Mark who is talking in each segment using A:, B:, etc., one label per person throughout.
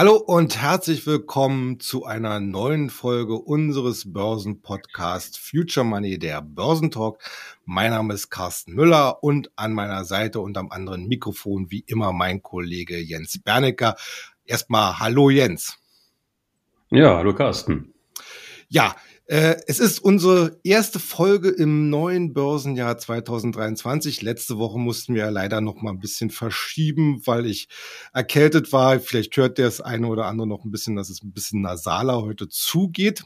A: Hallo und herzlich willkommen zu einer neuen Folge unseres Börsenpodcasts Future Money, der Börsentalk. Mein Name ist Carsten Müller und an meiner Seite und am anderen Mikrofon wie immer mein Kollege Jens Bernecker. Erstmal Hallo Jens.
B: Ja, hallo Carsten.
A: Ja, äh, es ist unsere erste Folge im neuen Börsenjahr 2023. Letzte Woche mussten wir leider noch mal ein bisschen verschieben, weil ich erkältet war. Vielleicht hört der das eine oder andere noch ein bisschen, dass es ein bisschen nasaler heute zugeht.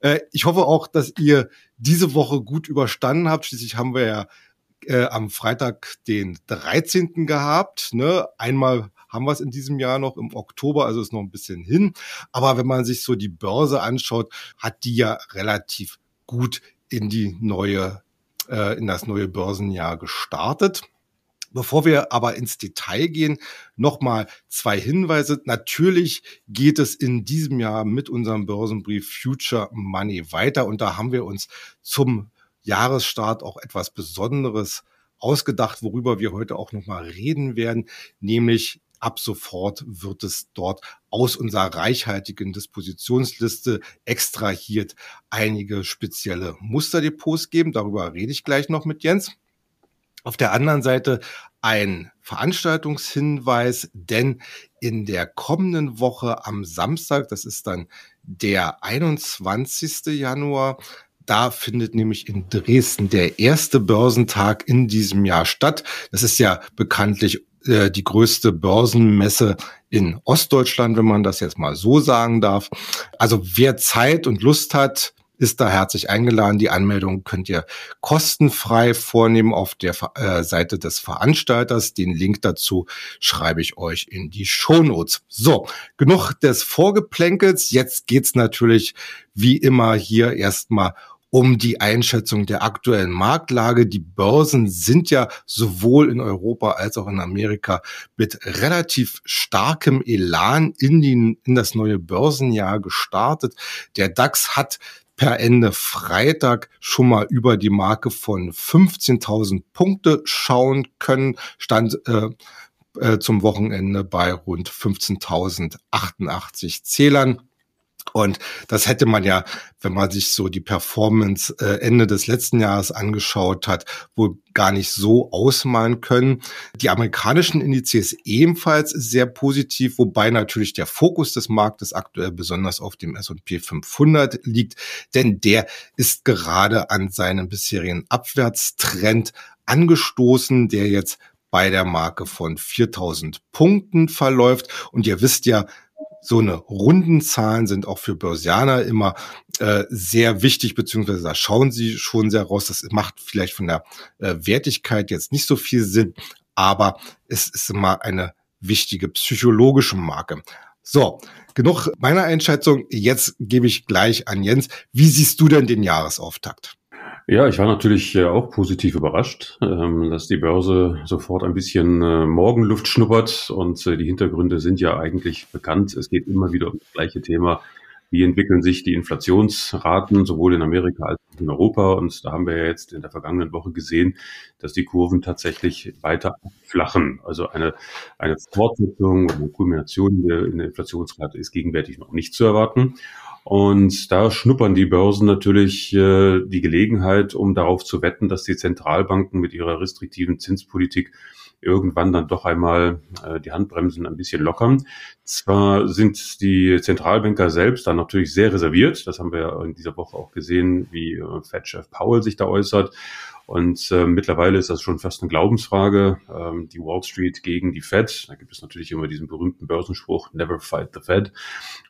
A: Äh, ich hoffe auch, dass ihr diese Woche gut überstanden habt. Schließlich haben wir ja äh, am Freitag den 13. gehabt. Ne? Einmal haben wir es in diesem Jahr noch im Oktober, also ist noch ein bisschen hin. Aber wenn man sich so die Börse anschaut, hat die ja relativ gut in die neue, äh, in das neue Börsenjahr gestartet. Bevor wir aber ins Detail gehen, nochmal zwei Hinweise. Natürlich geht es in diesem Jahr mit unserem Börsenbrief Future Money weiter und da haben wir uns zum Jahresstart auch etwas Besonderes ausgedacht, worüber wir heute auch nochmal reden werden, nämlich ab sofort wird es dort aus unserer reichhaltigen Dispositionsliste extrahiert einige spezielle Musterdepots geben. Darüber rede ich gleich noch mit Jens. Auf der anderen Seite ein Veranstaltungshinweis, denn in der kommenden Woche am Samstag, das ist dann der 21. Januar, da findet nämlich in Dresden der erste Börsentag in diesem Jahr statt. Das ist ja bekanntlich äh, die größte Börsenmesse in Ostdeutschland, wenn man das jetzt mal so sagen darf. Also wer Zeit und Lust hat, ist da herzlich eingeladen. Die Anmeldung könnt ihr kostenfrei vornehmen auf der äh, Seite des Veranstalters. Den Link dazu schreibe ich euch in die Shownotes. So, genug des Vorgeplänkels. Jetzt geht's natürlich wie immer hier erstmal um die Einschätzung der aktuellen Marktlage. Die Börsen sind ja sowohl in Europa als auch in Amerika mit relativ starkem Elan in, die, in das neue Börsenjahr gestartet. Der DAX hat per Ende Freitag schon mal über die Marke von 15.000 Punkte schauen können, stand äh, äh, zum Wochenende bei rund 15.088 Zählern. Und das hätte man ja, wenn man sich so die Performance äh, Ende des letzten Jahres angeschaut hat, wohl gar nicht so ausmalen können. Die amerikanischen Indizes ebenfalls sehr positiv, wobei natürlich der Fokus des Marktes aktuell besonders auf dem S&P 500 liegt, denn der ist gerade an seinem bisherigen Abwärtstrend angestoßen, der jetzt bei der Marke von 4000 Punkten verläuft. Und ihr wisst ja, so eine runden Zahlen sind auch für Börsianer immer äh, sehr wichtig, beziehungsweise da schauen sie schon sehr raus. Das macht vielleicht von der äh, Wertigkeit jetzt nicht so viel Sinn, aber es ist immer eine wichtige psychologische Marke. So, genug meiner Einschätzung. Jetzt gebe ich gleich an Jens. Wie siehst du denn den Jahresauftakt?
B: Ja, ich war natürlich äh, auch positiv überrascht, ähm, dass die Börse sofort ein bisschen äh, Morgenluft schnuppert und äh, die Hintergründe sind ja eigentlich bekannt. Es geht immer wieder um das gleiche Thema. Wie entwickeln sich die Inflationsraten sowohl in Amerika als auch in Europa? Und da haben wir ja jetzt in der vergangenen Woche gesehen, dass die Kurven tatsächlich weiter flachen. Also eine, eine Fortsetzung oder eine Kulmination in der Inflationsrate ist gegenwärtig noch nicht zu erwarten. Und da schnuppern die Börsen natürlich äh, die Gelegenheit, um darauf zu wetten, dass die Zentralbanken mit ihrer restriktiven Zinspolitik irgendwann dann doch einmal äh, die Handbremsen ein bisschen lockern. Zwar sind die Zentralbanker selbst dann natürlich sehr reserviert, das haben wir ja in dieser Woche auch gesehen, wie äh, Fed-Chef Powell sich da äußert. Und äh, mittlerweile ist das schon fast eine Glaubensfrage. Ähm, die Wall Street gegen die Fed. Da gibt es natürlich immer diesen berühmten Börsenspruch, never fight the Fed.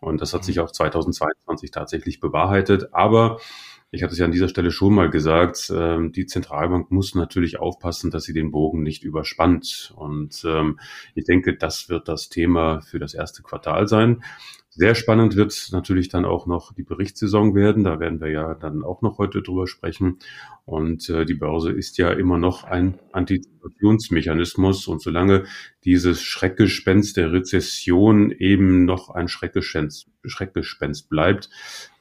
B: Und das hat sich auch 2022 tatsächlich bewahrheitet. Aber ich hatte es ja an dieser Stelle schon mal gesagt, ähm, die Zentralbank muss natürlich aufpassen, dass sie den Bogen nicht überspannt. Und ähm, ich denke, das wird das Thema für das erste Quartal sein. Sehr spannend wird natürlich dann auch noch die Berichtssaison werden. Da werden wir ja dann auch noch heute drüber sprechen. Und äh, die Börse ist ja immer noch ein Antizipationsmechanismus. Und solange dieses Schreckgespenst der Rezession eben noch ein Schreckgespenst, Schreckgespenst bleibt,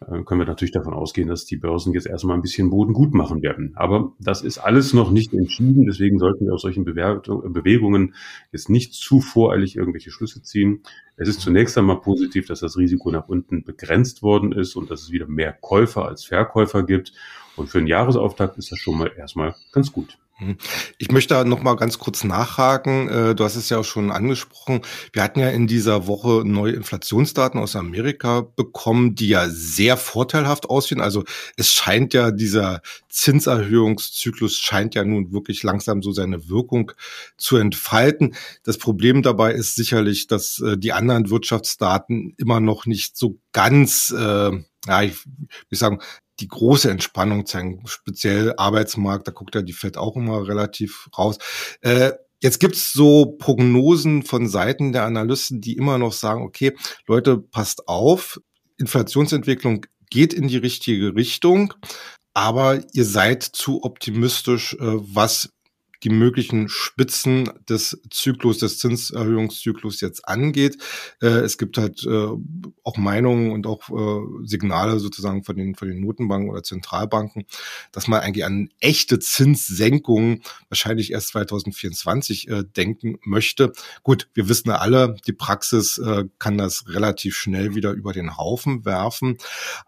B: äh, können wir natürlich davon ausgehen, dass die Börsen jetzt erstmal ein bisschen Boden gut machen werden. Aber das ist alles noch nicht entschieden. Deswegen sollten wir aus solchen Bewegungen jetzt nicht zu voreilig irgendwelche Schlüsse ziehen. Es ist zunächst einmal positiv, dass das Risiko nach unten begrenzt worden ist und dass es wieder mehr Käufer als Verkäufer gibt. Und für den Jahresauftakt ist das schon mal erstmal ganz gut.
A: Mhm. Ich möchte da noch mal ganz kurz nachhaken. Äh, du hast es ja auch schon angesprochen. Wir hatten ja in dieser Woche neue Inflationsdaten aus Amerika bekommen, die ja sehr vorteilhaft aussehen. Also es scheint ja dieser Zinserhöhungszyklus scheint ja nun wirklich langsam so seine Wirkung zu entfalten. Das Problem dabei ist sicherlich, dass äh, die anderen Wirtschaftsdaten immer noch nicht so ganz äh, ja, ich will sagen, die große Entspannung zeigen, speziell Arbeitsmarkt, da guckt ja die FED auch immer relativ raus. Äh, Jetzt gibt's so Prognosen von Seiten der Analysten, die immer noch sagen, okay, Leute, passt auf, Inflationsentwicklung geht in die richtige Richtung, aber ihr seid zu optimistisch, äh, was die möglichen Spitzen des Zyklus, des Zinserhöhungszyklus jetzt angeht. Äh, es gibt halt äh, auch Meinungen und auch äh, Signale sozusagen von den, von den Notenbanken oder Zentralbanken, dass man eigentlich an echte Zinssenkungen wahrscheinlich erst 2024 äh, denken möchte. Gut, wir wissen alle, die Praxis kann das relativ schnell wieder über den Haufen werfen.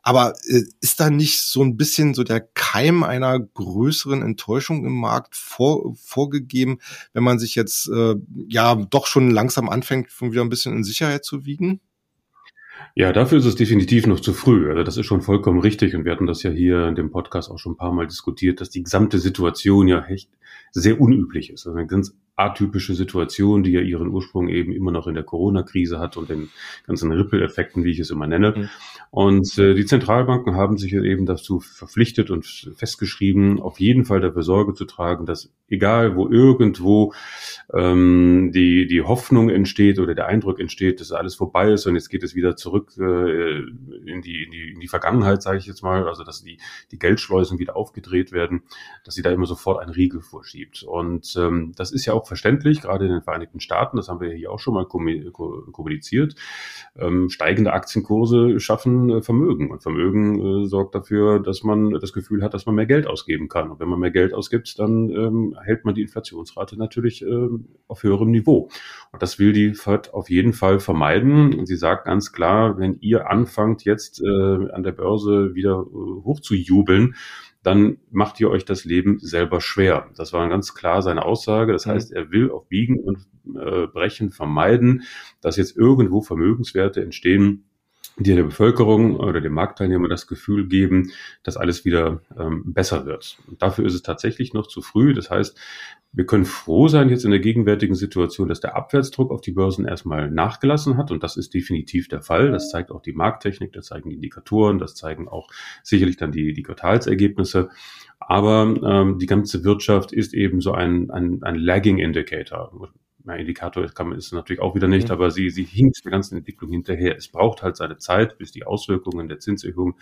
A: Aber ist da nicht so ein bisschen so der Keim einer größeren Enttäuschung im Markt vor, vorgegeben, wenn man sich jetzt äh, ja doch schon langsam anfängt, schon wieder ein bisschen in Sicherheit zu wiegen?
B: Ja, dafür ist es definitiv noch zu früh. Also das ist schon vollkommen richtig und wir hatten das ja hier in dem Podcast auch schon ein paar Mal diskutiert, dass die gesamte Situation ja echt sehr unüblich ist. Also eine ganz atypische Situation, die ja ihren Ursprung eben immer noch in der Corona-Krise hat und den ganzen Ripple-Effekten, wie ich es immer nenne. Mhm. Und äh, die Zentralbanken haben sich eben dazu verpflichtet und festgeschrieben, auf jeden Fall dafür Sorge zu tragen, dass egal wo irgendwo ähm, die, die Hoffnung entsteht oder der Eindruck entsteht, dass alles vorbei ist und jetzt geht es wieder zurück äh, in, die, in, die, in die Vergangenheit, sage ich jetzt mal, also dass die, die Geldschleusen wieder aufgedreht werden, dass sie da immer sofort einen Riegel vorschiebt. Und ähm, das ist ja auch verständlich, gerade in den Vereinigten Staaten, das haben wir hier auch schon mal kommuniziert. Ähm, steigende Aktienkurse schaffen äh, Vermögen und Vermögen äh, sorgt dafür, dass man das Gefühl hat, dass man mehr Geld ausgeben kann. Und wenn man mehr Geld ausgibt, dann ähm, hält man die Inflationsrate natürlich ähm, auf höherem Niveau. Und das will die FED auf jeden Fall vermeiden. Und sie sagt ganz klar, wenn ihr anfangt jetzt äh, an der Börse wieder äh, hoch zu jubeln, dann macht ihr euch das Leben selber schwer. Das war ganz klar seine Aussage. Das mhm. heißt, er will auf Biegen und äh, Brechen vermeiden, dass jetzt irgendwo Vermögenswerte entstehen, die der Bevölkerung oder dem Marktteilnehmer das Gefühl geben, dass alles wieder ähm, besser wird. Und dafür ist es tatsächlich noch zu früh. Das heißt, wir können froh sein jetzt in der gegenwärtigen Situation, dass der Abwärtsdruck auf die Börsen erstmal nachgelassen hat. Und das ist definitiv der Fall. Das zeigt auch die Markttechnik, das zeigen die Indikatoren, das zeigen auch sicherlich dann die, die Quartalsergebnisse. Aber ähm, die ganze Wirtschaft ist eben so ein, ein, ein Lagging Indicator. Ja, Indikator kann man ist natürlich auch wieder nicht, mhm. aber sie, sie hinkt der ganzen Entwicklung hinterher. Es braucht halt seine Zeit, bis die Auswirkungen der Zinserhöhung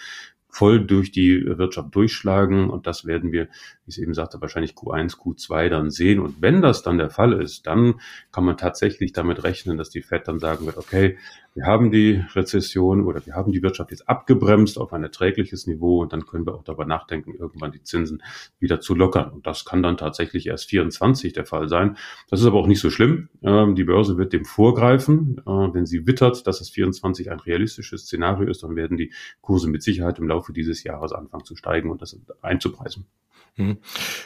B: voll durch die Wirtschaft durchschlagen. Und das werden wir, wie ich eben sagte, wahrscheinlich Q1, Q2 dann sehen. Und wenn das dann der Fall ist, dann kann man tatsächlich damit rechnen, dass die Fed dann sagen wird, okay, wir haben die Rezession oder wir haben die Wirtschaft jetzt abgebremst auf ein erträgliches Niveau und dann können wir auch darüber nachdenken, irgendwann die Zinsen wieder zu lockern. Und das kann dann tatsächlich erst 24 der Fall sein. Das ist aber auch nicht so schlimm. Ähm, die Börse wird dem vorgreifen. Äh, wenn sie wittert, dass es 24 ein realistisches Szenario ist, dann werden die Kurse mit Sicherheit im Laufe dieses Jahres anfangen zu steigen und das einzupreisen.
A: Hm.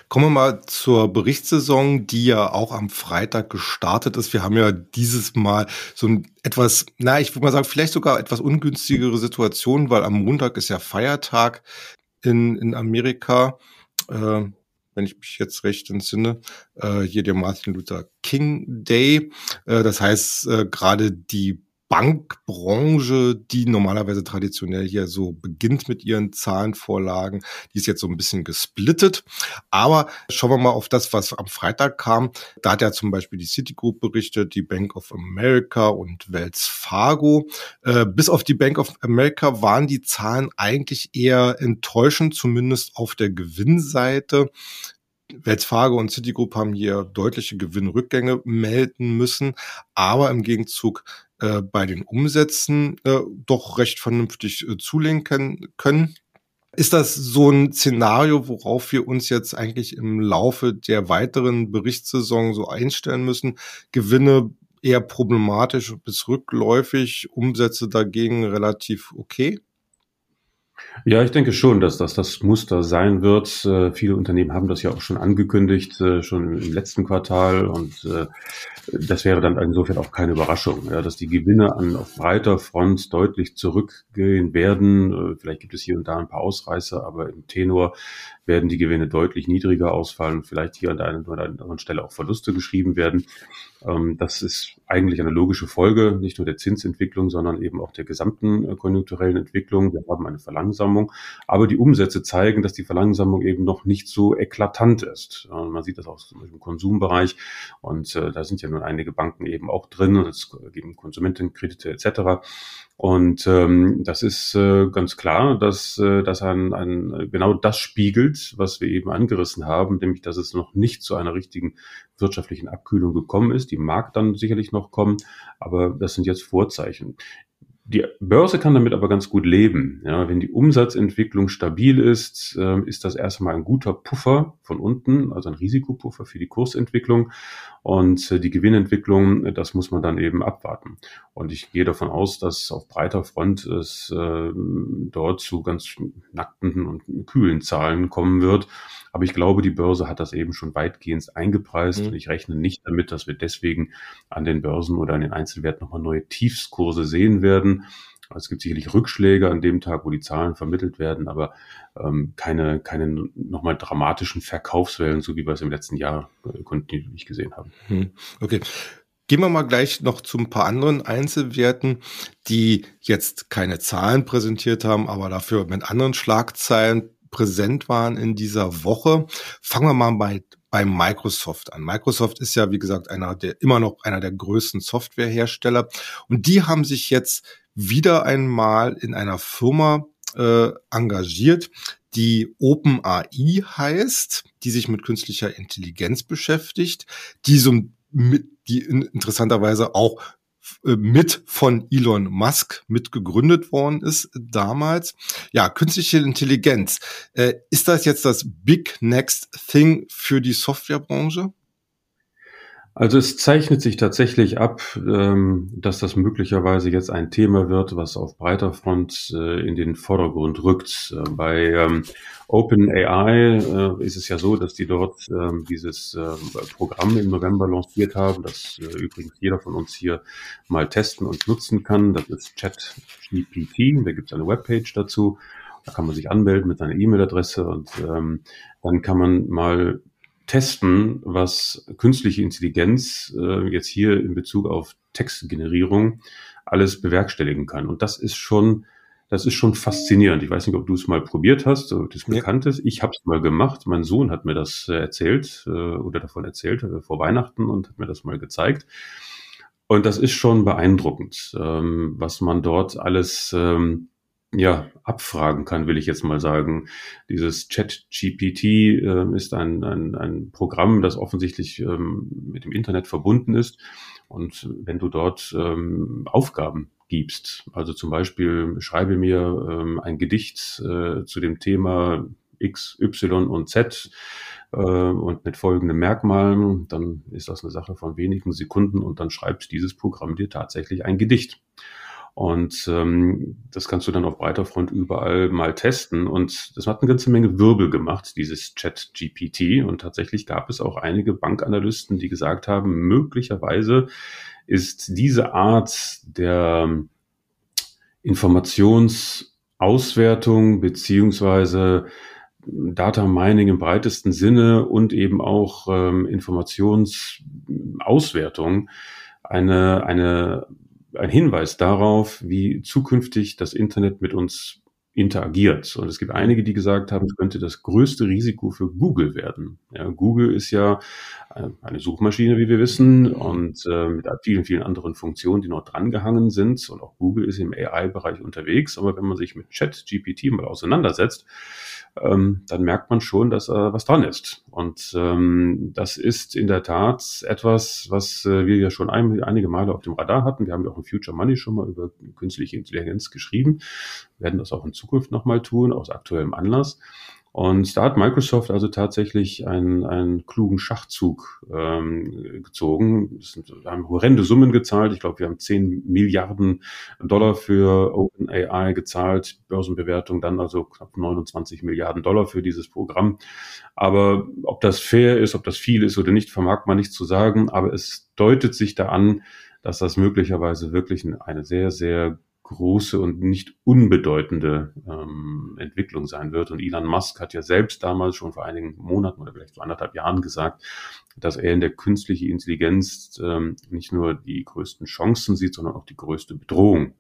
A: Kommen wir mal zur Berichtssaison, die ja auch am Freitag gestartet ist. Wir haben ja dieses Mal so ein etwas, na, ich würde mal sagen, vielleicht sogar etwas ungünstigere Situation, weil am Montag ist ja Feiertag in, in Amerika. Äh, wenn ich mich jetzt recht entsinne, äh, hier der Martin Luther King Day. Äh, das heißt, äh, gerade die Bankbranche, die normalerweise traditionell hier so beginnt mit ihren Zahlenvorlagen, die ist jetzt so ein bisschen gesplittet. Aber schauen wir mal auf das, was am Freitag kam. Da hat ja zum Beispiel die Citigroup berichtet, die Bank of America und Wells Fargo. Äh, bis auf die Bank of America waren die Zahlen eigentlich eher enttäuschend, zumindest auf der Gewinnseite. Wells Fargo und Citigroup haben hier deutliche Gewinnrückgänge melden müssen, aber im Gegenzug äh, bei den Umsätzen äh, doch recht vernünftig äh, zulegen können. Ist das so ein Szenario, worauf wir uns jetzt eigentlich im Laufe der weiteren Berichtssaison so einstellen müssen? Gewinne eher problematisch bis rückläufig, Umsätze dagegen relativ okay?
B: Ja, ich denke schon, dass das das Muster sein wird. Äh, viele Unternehmen haben das ja auch schon angekündigt, äh, schon im letzten Quartal. Und äh, das wäre dann insofern auch keine Überraschung, ja, dass die Gewinne an, auf breiter Front deutlich zurückgehen werden. Äh, vielleicht gibt es hier und da ein paar Ausreißer, aber im Tenor werden die Gewinne deutlich niedriger ausfallen. Vielleicht hier an der einen oder anderen Stelle auch Verluste geschrieben werden. Ähm, das ist eigentlich eine logische Folge, nicht nur der Zinsentwicklung, sondern eben auch der gesamten äh, konjunkturellen Entwicklung. Wir haben eine Verlangsamung, aber die Umsätze zeigen, dass die Verlangsamung eben noch nicht so eklatant ist. Man sieht das auch im Konsumbereich und äh, da sind ja nun einige Banken eben auch drin es geben Konsumentenkredite etc. Und ähm, das ist äh, ganz klar, dass äh, das ein, ein, genau das spiegelt, was wir eben angerissen haben, nämlich dass es noch nicht zu einer richtigen wirtschaftlichen Abkühlung gekommen ist. Die mag dann sicherlich noch kommen, aber das sind jetzt Vorzeichen. Die Börse kann damit aber ganz gut leben. Ja, wenn die Umsatzentwicklung stabil ist, äh, ist das erstmal ein guter Puffer von unten, also ein Risikopuffer für die Kursentwicklung. Und äh, die Gewinnentwicklung, äh, das muss man dann eben abwarten. Und ich gehe davon aus, dass auf breiter Front es äh, dort zu ganz nackten und kühlen Zahlen kommen wird. Aber ich glaube, die Börse hat das eben schon weitgehend eingepreist. Mhm. Und ich rechne nicht damit, dass wir deswegen an den Börsen oder an den Einzelwerten nochmal neue Tiefskurse sehen werden. Es gibt sicherlich Rückschläge an dem Tag, wo die Zahlen vermittelt werden, aber ähm, keine, keine nochmal dramatischen Verkaufswellen, so wie wir es im letzten Jahr äh, kontinuierlich gesehen haben.
A: Mhm. Okay. Gehen wir mal gleich noch zu ein paar anderen Einzelwerten, die jetzt keine Zahlen präsentiert haben, aber dafür mit anderen Schlagzeilen präsent waren in dieser Woche. Fangen wir mal bei, bei Microsoft an. Microsoft ist ja, wie gesagt, einer der, immer noch einer der größten Softwarehersteller. Und die haben sich jetzt wieder einmal in einer Firma äh, engagiert, die OpenAI heißt, die sich mit künstlicher Intelligenz beschäftigt, die so mit, die interessanterweise auch mit von Elon Musk mit gegründet worden ist damals. Ja, künstliche Intelligenz. Äh, ist das jetzt das Big Next Thing für die Softwarebranche?
B: Also es zeichnet sich tatsächlich ab, ähm, dass das möglicherweise jetzt ein Thema wird, was auf breiter Front äh, in den Vordergrund rückt. Äh, bei ähm, OpenAI äh, ist es ja so, dass die dort ähm, dieses Programm im November lanciert haben, das übrigens jeder von uns hier mal testen und nutzen kann. Das ist ChatGPT. Da gibt es eine Webpage dazu. Da kann man sich anmelden mit seiner E-Mail-Adresse und ähm, dann kann man mal testen, was künstliche Intelligenz äh, jetzt hier in Bezug auf Textgenerierung alles bewerkstelligen kann. Und das ist schon, das ist schon faszinierend. Ich weiß nicht, ob du es mal probiert hast, ob das bekannt ist. Ich habe es mal gemacht. Mein Sohn hat mir das äh, erzählt äh, oder davon erzählt äh, vor Weihnachten und hat mir das mal gezeigt. Und das ist schon beeindruckend, ähm, was man dort alles ähm, ja, abfragen kann, will ich jetzt mal sagen. Dieses Chat-GPT äh, ist ein, ein, ein Programm, das offensichtlich ähm, mit dem Internet verbunden ist. Und wenn du dort ähm, Aufgaben gibst, also zum Beispiel schreibe mir ähm, ein Gedicht äh, zu dem Thema X, Y und Z äh, und mit folgenden Merkmalen, dann ist das eine Sache von wenigen Sekunden und dann schreibt dieses Programm dir tatsächlich ein Gedicht. Und ähm, das kannst du dann auf breiter Front überall mal testen. Und das hat eine ganze Menge Wirbel gemacht, dieses Chat-GPT. Und tatsächlich gab es auch einige Bankanalysten, die gesagt haben, möglicherweise ist diese Art der Informationsauswertung beziehungsweise Data Mining im breitesten Sinne und eben auch ähm, Informationsauswertung eine, eine ein Hinweis darauf, wie zukünftig das Internet mit uns interagiert. Und es gibt einige, die gesagt haben, es könnte das größte Risiko für Google werden. Ja, Google ist ja äh, eine Suchmaschine, wie wir wissen, und äh, mit vielen, vielen anderen Funktionen, die noch drangehangen sind. Und auch Google ist im AI-Bereich unterwegs. Aber wenn man sich mit Chat GPT mal auseinandersetzt, ähm, dann merkt man schon, dass äh, was dran ist. Und ähm, das ist in der Tat etwas, was äh, wir ja schon ein, einige Male auf dem Radar hatten. Wir haben ja auch in Future Money schon mal über künstliche Intelligenz geschrieben, werden das auch in Zukunft nochmal tun, aus aktuellem Anlass. Und da hat Microsoft also tatsächlich einen, einen klugen Schachzug ähm, gezogen. Sind, haben horrende Summen gezahlt. Ich glaube, wir haben 10 Milliarden Dollar für OpenAI gezahlt. Börsenbewertung dann also knapp 29 Milliarden Dollar für dieses Programm. Aber ob das fair ist, ob das viel ist oder nicht, vermag man nicht zu sagen. Aber es deutet sich da an, dass das möglicherweise wirklich eine sehr, sehr große und nicht unbedeutende ähm, Entwicklung sein wird. Und Elon Musk hat ja selbst damals schon vor einigen Monaten oder vielleicht vor anderthalb Jahren gesagt, dass er in der künstlichen Intelligenz ähm, nicht nur die größten Chancen sieht, sondern auch die größte Bedrohung.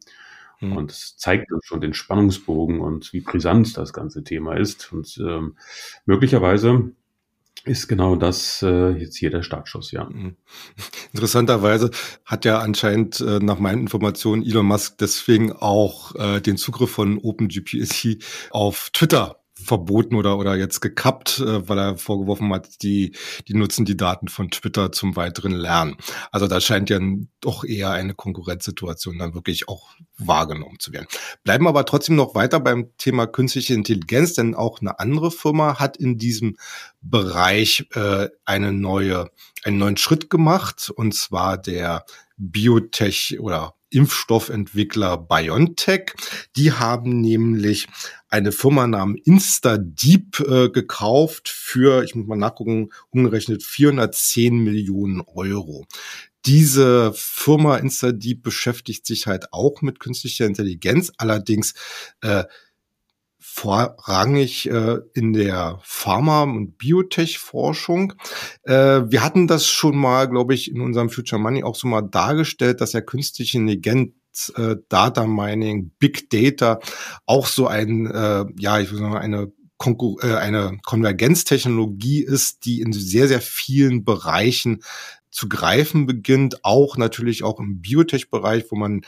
B: Mhm. Und das zeigt uns schon den Spannungsbogen und wie brisant das ganze Thema ist. Und ähm, möglicherweise ist genau das äh, jetzt hier der Startschuss, ja. Mhm.
A: Interessanterweise hat ja anscheinend äh, nach meinen Informationen Elon Musk deswegen auch äh, den Zugriff von OpenGPSC auf Twitter verboten oder, oder jetzt gekappt, äh, weil er vorgeworfen hat, die, die nutzen die Daten von Twitter zum weiteren Lernen. Also da scheint ja doch eher eine Konkurrenzsituation dann wirklich auch wahrgenommen zu werden. Bleiben aber trotzdem noch weiter beim Thema künstliche Intelligenz, denn auch eine andere Firma hat in diesem Bereich äh, eine neue, einen neuen Schritt gemacht, und zwar der Biotech oder Impfstoffentwickler BioNTech. Die haben nämlich eine Firma namens InstaDeep äh, gekauft für, ich muss mal nachgucken, umgerechnet 410 Millionen Euro. Diese Firma InstaDeep beschäftigt sich halt auch mit künstlicher Intelligenz, allerdings äh, vorrangig äh, in der Pharma- und Biotech-Forschung. Äh, wir hatten das schon mal, glaube ich, in unserem Future Money auch so mal dargestellt, dass ja künstliche Intelligenz äh, Data Mining, Big Data auch so ein, äh, ja, ich würde sagen, eine Konkur äh, eine Konvergenztechnologie ist, die in sehr, sehr vielen Bereichen zu greifen beginnt, auch natürlich auch im Biotech-Bereich, wo man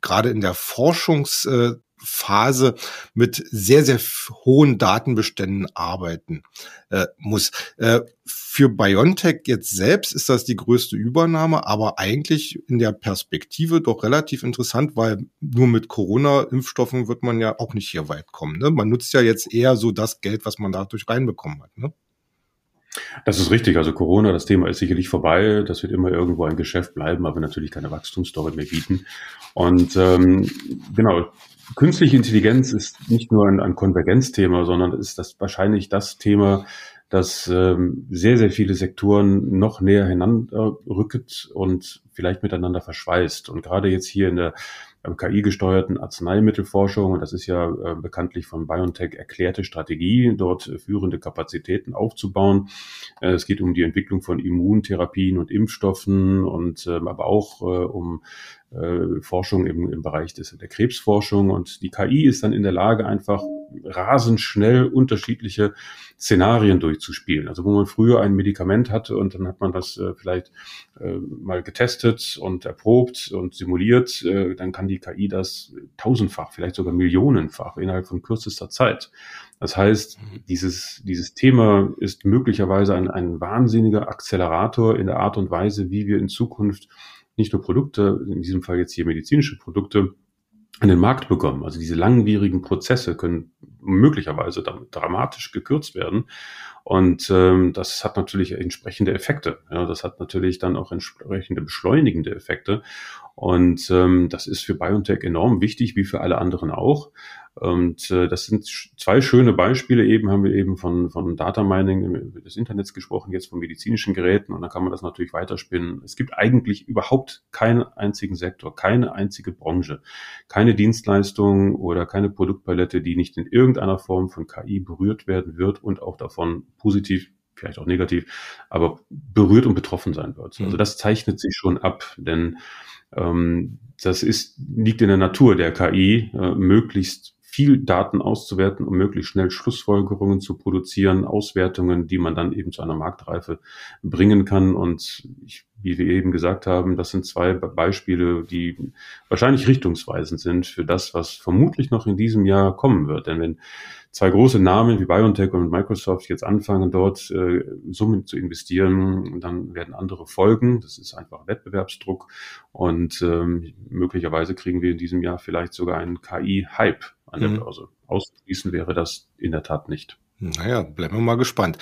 A: gerade in der Forschungs äh, Phase mit sehr, sehr hohen Datenbeständen arbeiten äh, muss. Äh, für BioNTech jetzt selbst ist das die größte Übernahme, aber eigentlich in der Perspektive doch relativ interessant, weil nur mit Corona-Impfstoffen wird man ja auch nicht hier weit kommen. Ne? Man nutzt ja jetzt eher so das Geld, was man dadurch reinbekommen hat. Ne?
B: Das ist richtig. Also Corona, das Thema ist sicherlich vorbei. Das wird immer irgendwo ein Geschäft bleiben, aber natürlich keine Wachstumsstory mehr bieten. Und ähm, genau, künstliche Intelligenz ist nicht nur ein, ein Konvergenzthema, sondern ist das wahrscheinlich das Thema, das ähm, sehr, sehr viele Sektoren noch näher hineinrückt und vielleicht miteinander verschweißt. Und gerade jetzt hier in der KI-gesteuerten Arzneimittelforschung, und das ist ja äh, bekanntlich von BioNTech erklärte Strategie, dort führende Kapazitäten aufzubauen. Äh, es geht um die Entwicklung von Immuntherapien und Impfstoffen und ähm, aber auch äh, um äh, Forschung im, im Bereich des, der Krebsforschung. Und die KI ist dann in der Lage, einfach rasend schnell unterschiedliche Szenarien durchzuspielen. Also wo man früher ein Medikament hatte und dann hat man das äh, vielleicht äh, mal getestet und erprobt und simuliert, äh, dann kann die KI das tausendfach, vielleicht sogar millionenfach innerhalb von kürzester Zeit. Das heißt, dieses, dieses Thema ist möglicherweise ein, ein wahnsinniger Akzelerator in der Art und Weise, wie wir in Zukunft nicht nur Produkte, in diesem Fall jetzt hier medizinische Produkte, an den Markt bekommen. Also diese langwierigen Prozesse können möglicherweise dramatisch gekürzt werden. Und ähm, das hat natürlich entsprechende Effekte. Ja, das hat natürlich dann auch entsprechende beschleunigende Effekte. Und ähm, das ist für BioNTech enorm wichtig, wie für alle anderen auch. Und äh, das sind zwei schöne Beispiele. Eben haben wir eben von, von Data Mining des Internets gesprochen, jetzt von medizinischen Geräten. Und dann kann man das natürlich weiterspinnen. Es gibt eigentlich überhaupt keinen einzigen Sektor, keine einzige Branche, keine Dienstleistung oder keine Produktpalette, die nicht in irgendeiner Form von KI berührt werden wird und auch davon positiv vielleicht auch negativ, aber berührt und betroffen sein wird. Also mhm. das zeichnet sich schon ab, denn ähm, das ist, liegt in der Natur der KI, äh, möglichst viel Daten auszuwerten, um möglichst schnell Schlussfolgerungen zu produzieren, Auswertungen, die man dann eben zu einer Marktreife bringen kann. Und ich, wie wir eben gesagt haben, das sind zwei Beispiele, die wahrscheinlich richtungsweisend sind für das, was vermutlich noch in diesem Jahr kommen wird. Denn wenn zwei große Namen wie BioNTech und Microsoft jetzt anfangen, dort äh, Summen zu investieren, dann werden andere folgen. Das ist einfach Wettbewerbsdruck und ähm, möglicherweise kriegen wir in diesem Jahr vielleicht sogar einen KI-Hype an der mhm. Börse. Auszuschließen wäre das in der Tat nicht.
A: Naja, bleiben wir mal gespannt.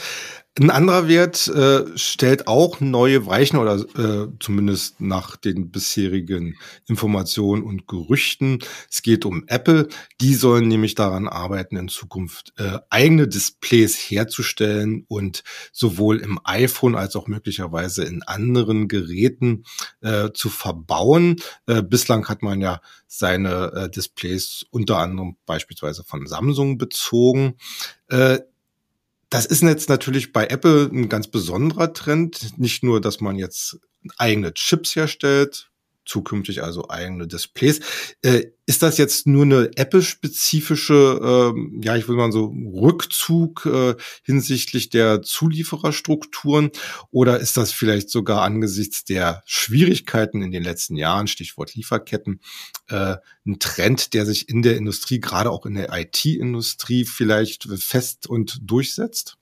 A: Ein anderer Wert äh, stellt auch neue Weichen oder äh, zumindest nach den bisherigen Informationen und Gerüchten. Es geht um Apple. Die sollen nämlich daran arbeiten, in Zukunft äh, eigene Displays herzustellen und sowohl im iPhone als auch möglicherweise in anderen Geräten äh, zu verbauen. Äh, bislang hat man ja seine äh, Displays unter anderem beispielsweise von Samsung bezogen. Äh, das ist jetzt natürlich bei Apple ein ganz besonderer Trend. Nicht nur, dass man jetzt eigene Chips herstellt, zukünftig also eigene Displays. Äh, ist das jetzt nur eine Apple-spezifische, ähm, ja, ich will mal so Rückzug äh, hinsichtlich der Zuliefererstrukturen oder ist das vielleicht sogar angesichts der Schwierigkeiten in den letzten Jahren, Stichwort Lieferketten, äh, ein Trend, der sich in der Industrie, gerade auch in der IT-Industrie vielleicht fest und durchsetzt?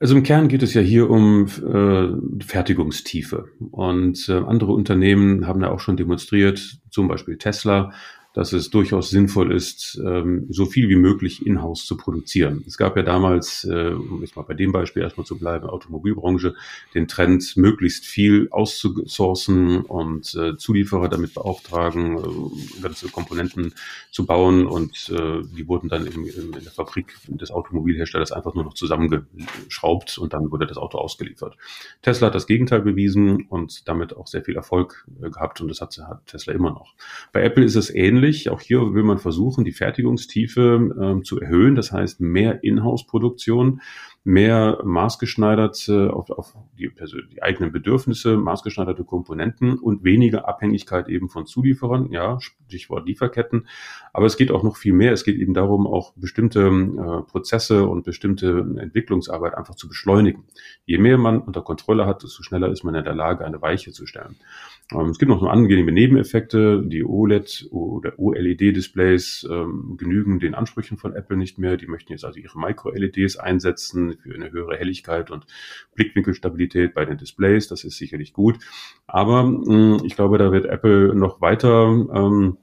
B: Also im Kern geht es ja hier um äh, Fertigungstiefe. Und äh, andere Unternehmen haben ja auch schon demonstriert, zum Beispiel Tesla, dass es durchaus sinnvoll ist, ähm, so viel wie möglich in-house zu produzieren. Es gab ja damals, äh, um jetzt mal bei dem Beispiel erstmal zu bleiben, Automobilbranche, den Trend, möglichst viel auszusourcen und äh, Zulieferer damit beauftragen, äh, ganze Komponenten zu bauen und die wurden dann in, der Fabrik des Automobilherstellers einfach nur noch zusammengeschraubt und dann wurde das Auto ausgeliefert. Tesla hat das Gegenteil bewiesen und damit auch sehr viel Erfolg gehabt und das hat Tesla immer noch. Bei Apple ist es ähnlich ähnlich. Auch hier will man versuchen, die Fertigungstiefe ähm, zu erhöhen. Das heißt, mehr Inhouse-Produktion, mehr maßgeschneidert äh, auf, auf die, die eigenen Bedürfnisse, maßgeschneiderte Komponenten und weniger Abhängigkeit eben von Zulieferern. Ja, Stichwort Lieferketten. Aber es geht auch noch viel mehr. Es geht eben darum, auch bestimmte äh, Prozesse und bestimmte Entwicklungsarbeit einfach zu beschleunigen. Je mehr man unter Kontrolle hat, desto schneller ist man in der Lage, eine Weiche zu stellen. Ähm, es gibt noch angenehme Nebeneffekte. Die OLED oder OLED-Displays ähm, genügen den Ansprüchen von Apple nicht mehr. Die möchten jetzt also ihre Micro-LEDs einsetzen für eine höhere Helligkeit und Blickwinkelstabilität bei den Displays. Das ist sicherlich gut. Aber mh, ich glaube, da wird Apple noch weiter ähm,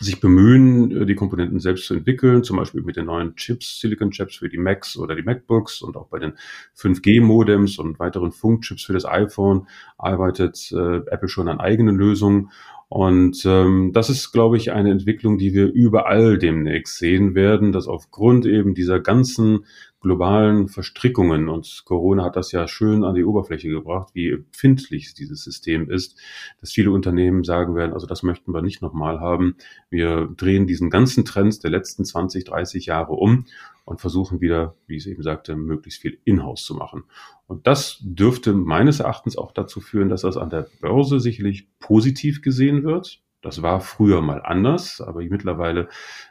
B: sich bemühen, äh, die Komponenten selbst zu entwickeln, zum Beispiel mit den neuen Chips, Silicon Chips für die Macs oder die MacBooks und auch bei den 5G-Modems und weiteren Funkchips für das iPhone arbeitet äh, Apple schon an eigenen Lösungen. Und ähm, das ist, glaube ich, eine Entwicklung, die wir überall demnächst sehen werden, dass aufgrund eben dieser ganzen globalen Verstrickungen, und Corona hat das ja schön an die Oberfläche gebracht, wie empfindlich dieses System ist, dass viele Unternehmen sagen werden, also das möchten wir nicht nochmal haben. Wir drehen diesen ganzen Trends der letzten 20, 30 Jahre um und versuchen wieder, wie ich es eben sagte, möglichst viel in-house zu machen. Und das dürfte meines Erachtens auch dazu führen, dass das an der Börse sicherlich positiv gesehen wird. Das war früher mal anders, aber mittlerweile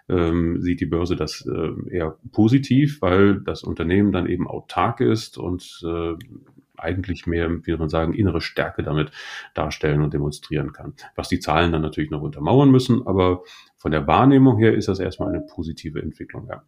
B: ähm, sieht die Börse das äh, eher positiv, weil das Unternehmen dann eben autark ist und äh, eigentlich mehr, wie soll man sagen, innere Stärke damit darstellen und demonstrieren kann. Was die Zahlen dann natürlich noch untermauern müssen, aber von der Wahrnehmung her ist das erstmal eine positive Entwicklung. Ja.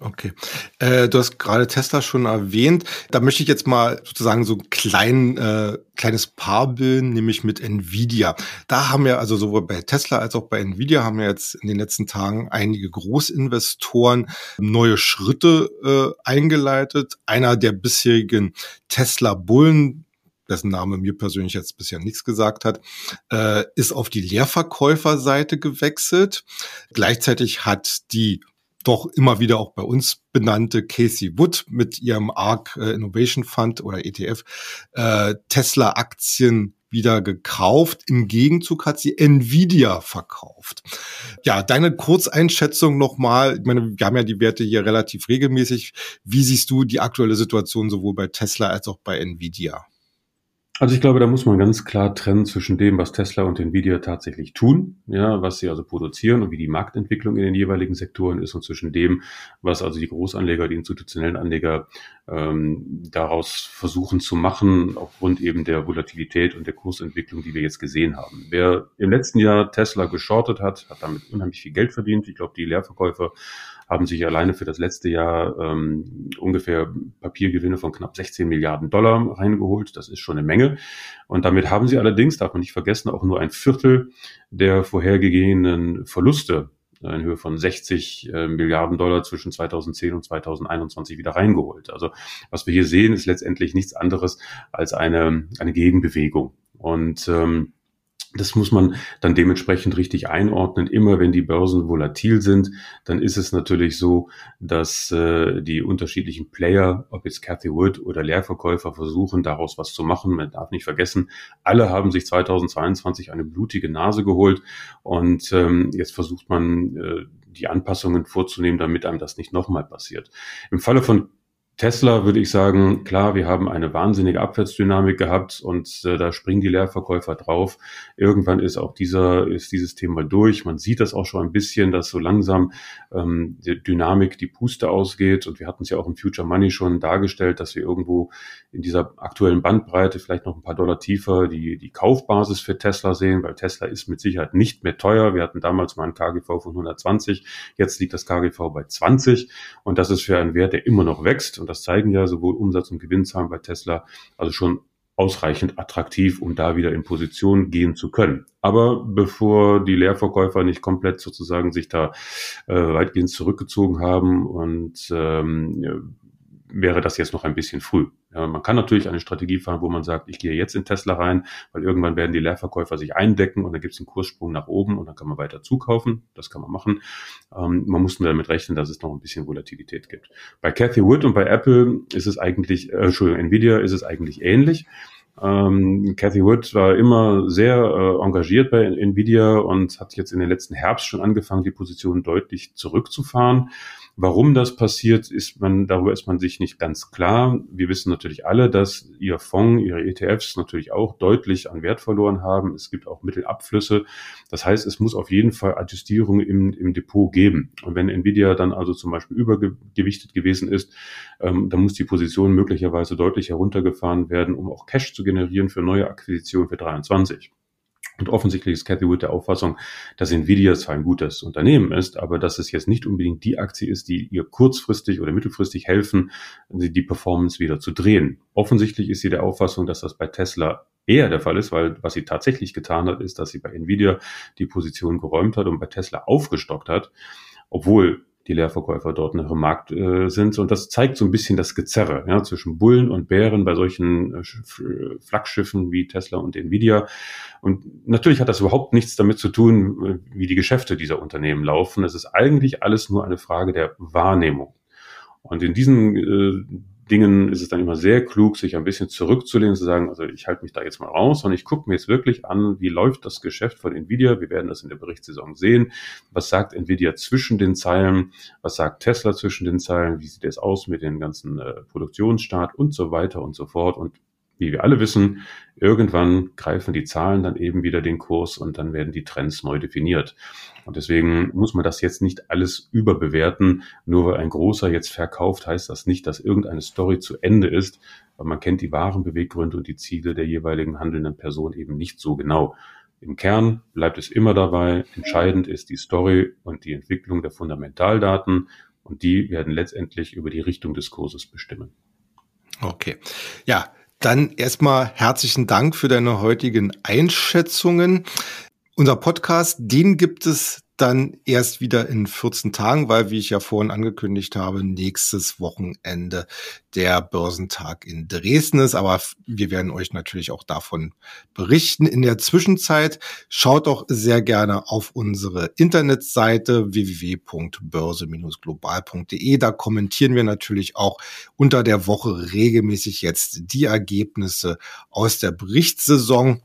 A: Okay. Äh, du hast gerade Tesla schon erwähnt. Da möchte ich jetzt mal sozusagen so ein klein, äh, kleines Paar bilden, nämlich mit Nvidia. Da haben wir also sowohl bei Tesla als auch bei Nvidia haben wir jetzt in den letzten Tagen einige Großinvestoren neue Schritte äh, eingeleitet. Einer der bisherigen Tesla-Bullen, dessen Name mir persönlich jetzt bisher nichts gesagt hat, äh, ist auf die Leerverkäuferseite gewechselt. Gleichzeitig hat die doch immer wieder auch bei uns benannte Casey Wood mit ihrem ARC äh, Innovation Fund oder ETF äh, Tesla-Aktien wieder gekauft. Im Gegenzug hat sie Nvidia verkauft. Ja, deine Kurzeinschätzung nochmal. Ich meine, wir haben ja die Werte hier relativ regelmäßig. Wie siehst du die aktuelle Situation sowohl bei Tesla als auch bei Nvidia?
B: Also ich glaube, da muss man ganz klar trennen zwischen dem, was Tesla und Nvidia tatsächlich tun, ja, was sie also produzieren und wie die Marktentwicklung in den jeweiligen Sektoren ist und zwischen dem, was also die Großanleger, die institutionellen Anleger ähm, daraus versuchen zu machen, aufgrund eben der Volatilität und der Kursentwicklung, die wir jetzt gesehen haben. Wer im letzten Jahr Tesla geschortet hat, hat damit unheimlich viel Geld verdient. Ich glaube, die Leerverkäufer haben sich alleine für das letzte Jahr ähm, ungefähr Papiergewinne von knapp 16 Milliarden Dollar reingeholt. Das ist schon eine Menge. Und damit haben sie allerdings, darf man nicht vergessen, auch nur ein Viertel der vorhergehenden Verluste in Höhe von 60 äh, Milliarden Dollar zwischen 2010 und 2021 wieder reingeholt. Also was wir hier sehen, ist letztendlich nichts anderes als eine, eine Gegenbewegung. Und ähm, das muss man dann dementsprechend richtig einordnen. Immer wenn die Börsen volatil sind, dann ist es natürlich so, dass äh, die unterschiedlichen Player, ob jetzt Cathy Wood oder Leerverkäufer, versuchen, daraus was zu machen. Man darf nicht vergessen, alle haben sich 2022 eine blutige Nase geholt und ähm, jetzt versucht man, äh, die Anpassungen vorzunehmen, damit einem das nicht nochmal passiert. Im Falle von Tesla würde ich sagen, klar, wir haben eine wahnsinnige Abwärtsdynamik gehabt und äh, da springen die Leerverkäufer drauf. Irgendwann ist auch dieser, ist dieses Thema durch. Man sieht das auch schon ein bisschen, dass so langsam ähm, die Dynamik, die Puste ausgeht. Und wir hatten es ja auch im Future Money schon dargestellt, dass wir irgendwo in dieser aktuellen Bandbreite vielleicht noch ein paar Dollar tiefer die, die Kaufbasis für Tesla sehen, weil Tesla ist mit Sicherheit nicht mehr teuer. Wir hatten damals mal ein KGV von 120, jetzt liegt das KGV bei 20 und das ist für einen Wert, der immer noch wächst und das zeigen ja sowohl Umsatz- und Gewinnzahlen bei Tesla, also schon ausreichend attraktiv, um da wieder in Position gehen zu können. Aber bevor die Leerverkäufer nicht komplett sozusagen sich da äh, weitgehend zurückgezogen haben und ähm, wäre das jetzt noch ein bisschen früh. Ja, man kann natürlich eine Strategie fahren, wo man sagt, ich gehe jetzt in Tesla rein, weil irgendwann werden die Leerverkäufer sich eindecken und dann gibt es einen Kurssprung nach oben und dann kann man weiter zukaufen. Das kann man machen. Ähm, man muss nur damit rechnen, dass es noch ein bisschen Volatilität gibt. Bei Cathy Wood und bei Apple ist es eigentlich, äh, Entschuldigung, Nvidia ist es eigentlich ähnlich. Ähm, Cathy Wood war immer sehr äh, engagiert bei Nvidia und hat jetzt in den letzten Herbst schon angefangen, die Position deutlich zurückzufahren. Warum das passiert, ist man, darüber ist man sich nicht ganz klar. Wir wissen natürlich alle, dass ihr Fonds, ihre ETFs natürlich auch deutlich an Wert verloren haben. Es gibt auch Mittelabflüsse. Das heißt, es muss auf jeden Fall Adjustierungen im, im Depot geben. Und wenn Nvidia dann also zum Beispiel übergewichtet gewesen ist, ähm, dann muss die Position möglicherweise deutlich heruntergefahren werden, um auch Cash zu generieren für neue Akquisitionen für 23. Und offensichtlich ist Cathy Wood der Auffassung, dass Nvidia zwar ein gutes Unternehmen ist, aber dass es jetzt nicht unbedingt die Aktie ist, die ihr kurzfristig oder mittelfristig helfen, die Performance wieder zu drehen. Offensichtlich ist sie der Auffassung, dass das bei Tesla eher der Fall ist, weil was sie tatsächlich getan hat, ist, dass sie bei Nvidia die Position geräumt hat und bei Tesla aufgestockt hat, obwohl die Leerverkäufer dort noch im Markt äh, sind. Und das zeigt so ein bisschen das Gezerre ja, zwischen Bullen und Bären bei solchen äh, Flaggschiffen wie Tesla und Nvidia. Und natürlich hat das überhaupt nichts damit zu tun, äh, wie die Geschäfte dieser Unternehmen laufen. Es ist eigentlich alles nur eine Frage der Wahrnehmung. Und in diesen äh, Dingen ist es dann immer sehr klug, sich ein bisschen zurückzulehnen zu sagen, also ich halte mich da jetzt mal raus und ich gucke mir jetzt wirklich an, wie läuft das Geschäft von Nvidia. Wir werden das in der Berichtssaison sehen. Was sagt Nvidia zwischen den Zeilen? Was sagt Tesla zwischen den Zeilen? Wie sieht es aus mit den ganzen äh, Produktionsstart und so weiter und so fort? Und wie wir alle wissen, irgendwann greifen die Zahlen dann eben wieder den Kurs und dann werden die Trends neu definiert. Und deswegen muss man das jetzt nicht alles überbewerten. Nur weil ein großer jetzt verkauft, heißt das nicht, dass irgendeine Story zu Ende ist, weil man kennt die wahren Beweggründe und die Ziele der jeweiligen handelnden Person eben nicht so genau. Im Kern bleibt es immer dabei, entscheidend ist die Story und die Entwicklung der Fundamentaldaten und die werden letztendlich über die Richtung des Kurses bestimmen.
A: Okay. Ja, dann erstmal herzlichen Dank für deine heutigen Einschätzungen. Unser Podcast, den gibt es dann erst wieder in 14 Tagen, weil, wie ich ja vorhin angekündigt habe, nächstes Wochenende der Börsentag in Dresden ist. Aber wir werden euch natürlich auch davon berichten. In der Zwischenzeit schaut doch sehr gerne auf unsere Internetseite www.börse-global.de. Da kommentieren wir natürlich auch unter der Woche regelmäßig jetzt die Ergebnisse aus der Berichtssaison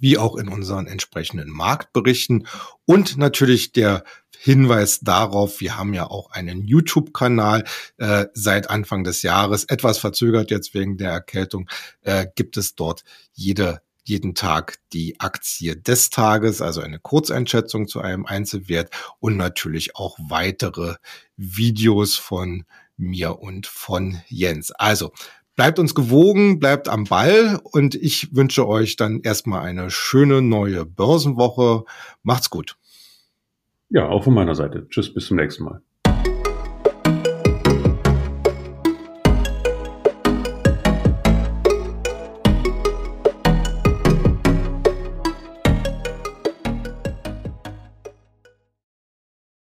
A: wie auch in unseren entsprechenden Marktberichten und natürlich der Hinweis darauf, wir haben ja auch einen YouTube-Kanal äh, seit Anfang des Jahres, etwas verzögert jetzt wegen der Erkältung, äh, gibt es dort jede jeden Tag die Aktie des Tages, also eine Kurzeinschätzung zu einem Einzelwert und natürlich auch weitere Videos von mir und von Jens. Also Bleibt uns gewogen, bleibt am Ball und ich wünsche euch dann erstmal eine schöne neue Börsenwoche. Macht's gut.
B: Ja, auch von meiner Seite. Tschüss, bis zum nächsten Mal.